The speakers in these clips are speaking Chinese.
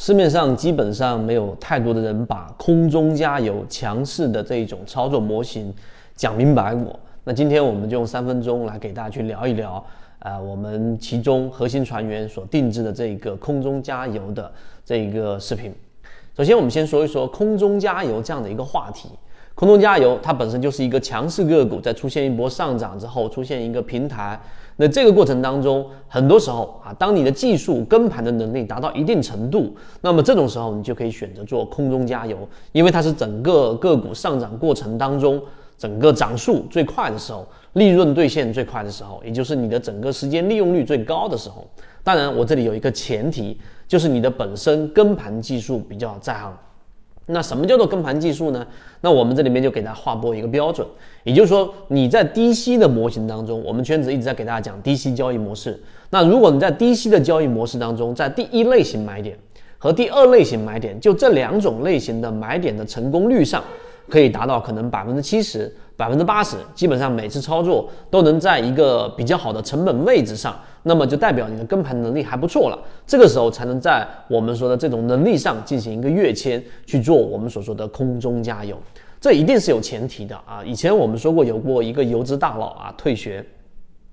市面上基本上没有太多的人把空中加油强势的这一种操作模型讲明白过。那今天我们就用三分钟来给大家去聊一聊，呃，我们其中核心船员所定制的这一个空中加油的这一个视频。首先，我们先说一说空中加油这样的一个话题。空中加油它本身就是一个强势个股，在出现一波上涨之后，出现一个平台。那这个过程当中，很多时候啊，当你的技术跟盘的能力达到一定程度，那么这种时候你就可以选择做空中加油，因为它是整个个股上涨过程当中整个涨速最快的时候，利润兑现最快的时候，也就是你的整个时间利用率最高的时候。当然，我这里有一个前提，就是你的本身跟盘技术比较在行。那什么叫做跟盘技术呢？那我们这里面就给大家划拨一个标准，也就是说你在低吸的模型当中，我们圈子一直在给大家讲低吸交易模式。那如果你在低吸的交易模式当中，在第一类型买点和第二类型买点，就这两种类型的买点的成功率上，可以达到可能百分之七十。百分之八十，基本上每次操作都能在一个比较好的成本位置上，那么就代表你的跟盘能力还不错了。这个时候才能在我们说的这种能力上进行一个跃迁，去做我们所说的空中加油。这一定是有前提的啊！以前我们说过，有过一个游资大佬啊退学，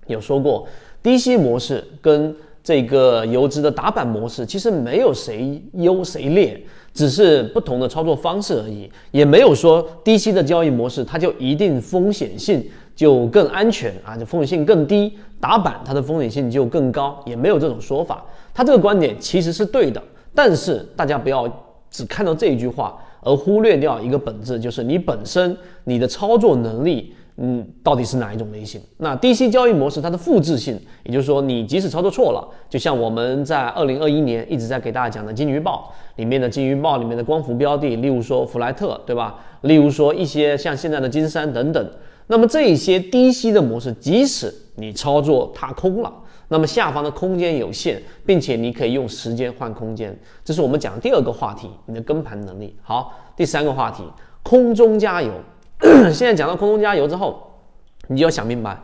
有说过低吸模式跟这个游资的打板模式，其实没有谁优谁劣。只是不同的操作方式而已，也没有说低息的交易模式它就一定风险性就更安全啊，就风险性更低。打板它的风险性就更高，也没有这种说法。他这个观点其实是对的，但是大家不要只看到这一句话而忽略掉一个本质，就是你本身你的操作能力。嗯，到底是哪一种类型？那低息交易模式它的复制性，也就是说，你即使操作错了，就像我们在二零二一年一直在给大家讲的金鱼报里面的金鱼报里面的光伏标的，例如说弗莱特，对吧？例如说一些像现在的金山等等。那么这一些低息的模式，即使你操作踏空了，那么下方的空间有限，并且你可以用时间换空间，这是我们讲的第二个话题，你的跟盘能力。好，第三个话题，空中加油。现在讲到空中加油之后，你就要想明白，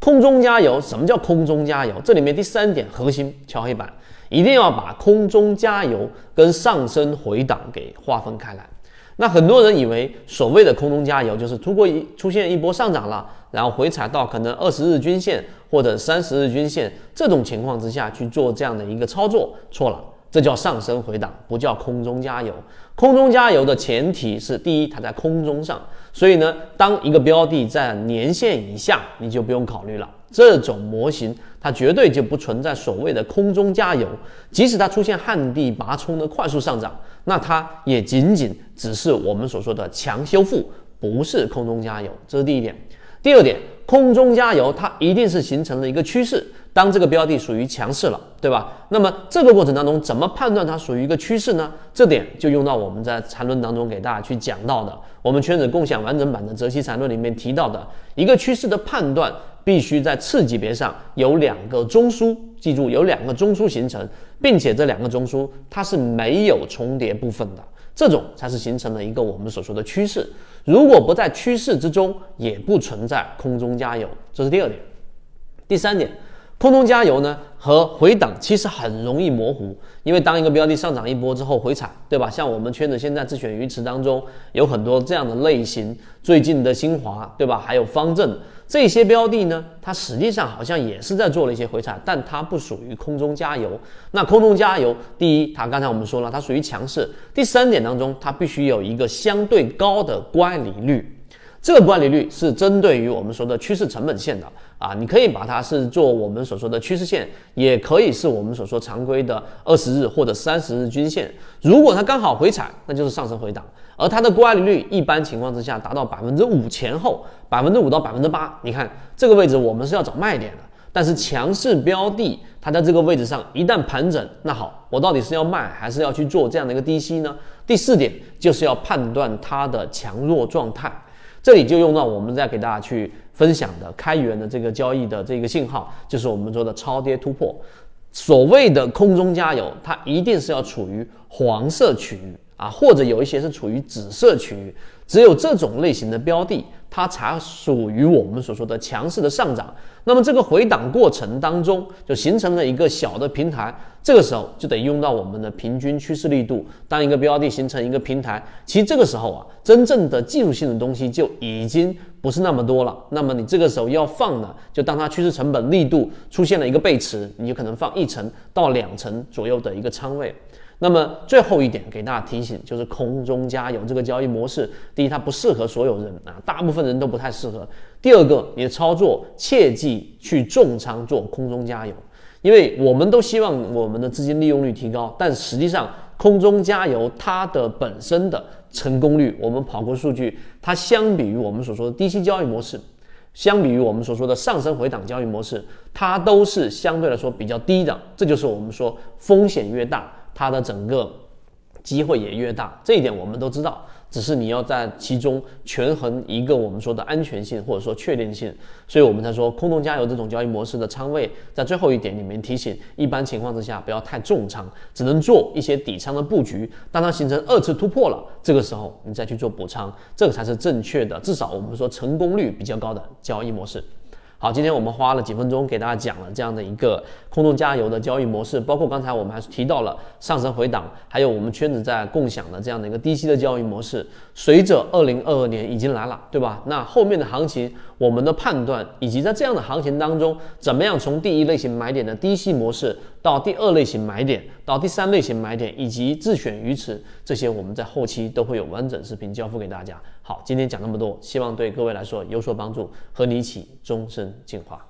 空中加油什么叫空中加油？这里面第三点核心敲黑板，一定要把空中加油跟上升回档给划分开来。那很多人以为所谓的空中加油就是通过一出现一波上涨了，然后回踩到可能二十日均线或者三十日均线这种情况之下去做这样的一个操作，错了。这叫上升回档，不叫空中加油。空中加油的前提是，第一，它在空中上，所以呢，当一个标的在年线以下，你就不用考虑了。这种模型它绝对就不存在所谓的空中加油。即使它出现旱地拔葱的快速上涨，那它也仅仅只是我们所说的强修复，不是空中加油。这是第一点。第二点，空中加油它一定是形成了一个趋势。当这个标的属于强势了，对吧？那么这个过程当中怎么判断它属于一个趋势呢？这点就用到我们在缠论当中给大家去讲到的，我们圈子共享完整版的泽西缠论里面提到的一个趋势的判断，必须在次级别上有两个中枢，记住有两个中枢形成，并且这两个中枢它是没有重叠部分的，这种才是形成了一个我们所说的趋势。如果不在趋势之中，也不存在空中加油。这是第二点，第三点。空中加油呢和回档其实很容易模糊，因为当一个标的上涨一波之后回踩，对吧？像我们圈子现在自选鱼池当中有很多这样的类型，最近的新华，对吧？还有方正这些标的呢，它实际上好像也是在做了一些回踩，但它不属于空中加油。那空中加油，第一，它刚才我们说了，它属于强势；第三点当中，它必须有一个相对高的乖离率。这个乖离率是针对于我们说的趋势成本线的啊，你可以把它是做我们所说的趋势线，也可以是我们所说常规的二十日或者三十日均线。如果它刚好回踩，那就是上升回档，而它的乖离率一般情况之下达到百分之五前后，百分之五到百分之八。你看这个位置我们是要找卖点的，但是强势标的它在这个位置上一旦盘整，那好，我到底是要卖还是要去做这样的一个低吸呢？第四点就是要判断它的强弱状态。这里就用到我们在给大家去分享的开源的这个交易的这个信号，就是我们说的超跌突破。所谓的空中加油，它一定是要处于黄色区域啊，或者有一些是处于紫色区域。只有这种类型的标的，它才属于我们所说的强势的上涨。那么这个回档过程当中，就形成了一个小的平台，这个时候就得用到我们的平均趋势力度。当一个标的形成一个平台，其实这个时候啊，真正的技术性的东西就已经不是那么多了。那么你这个时候要放呢，就当它趋势成本力度出现了一个背驰，你就可能放一层到两层左右的一个仓位。那么最后一点给大家提醒，就是空中加油这个交易模式，第一它不适合所有人啊，大部分人都不太适合。第二个，你的操作切记去重仓做空中加油，因为我们都希望我们的资金利用率提高，但实际上空中加油它的本身的成功率，我们跑过数据，它相比于我们所说的低息交易模式，相比于我们所说的上升回档交易模式，它都是相对来说比较低的。这就是我们说风险越大。它的整个机会也越大，这一点我们都知道。只是你要在其中权衡一个我们说的安全性或者说确定性，所以我们才说空中加油这种交易模式的仓位，在最后一点里面提醒，一般情况之下不要太重仓，只能做一些底仓的布局。当它形成二次突破了，这个时候你再去做补仓，这个才是正确的，至少我们说成功率比较高的交易模式。好，今天我们花了几分钟给大家讲了这样的一个空中加油的交易模式，包括刚才我们还是提到了上升回档，还有我们圈子在共享的这样的一个低吸的交易模式。随着二零二二年已经来了，对吧？那后面的行情，我们的判断以及在这样的行情当中，怎么样从第一类型买点的低吸模式到第二类型买点，到第三类型买点，以及自选鱼池，这些我们在后期都会有完整视频交付给大家。好，今天讲那么多，希望对各位来说有所帮助，和你一起终身进化。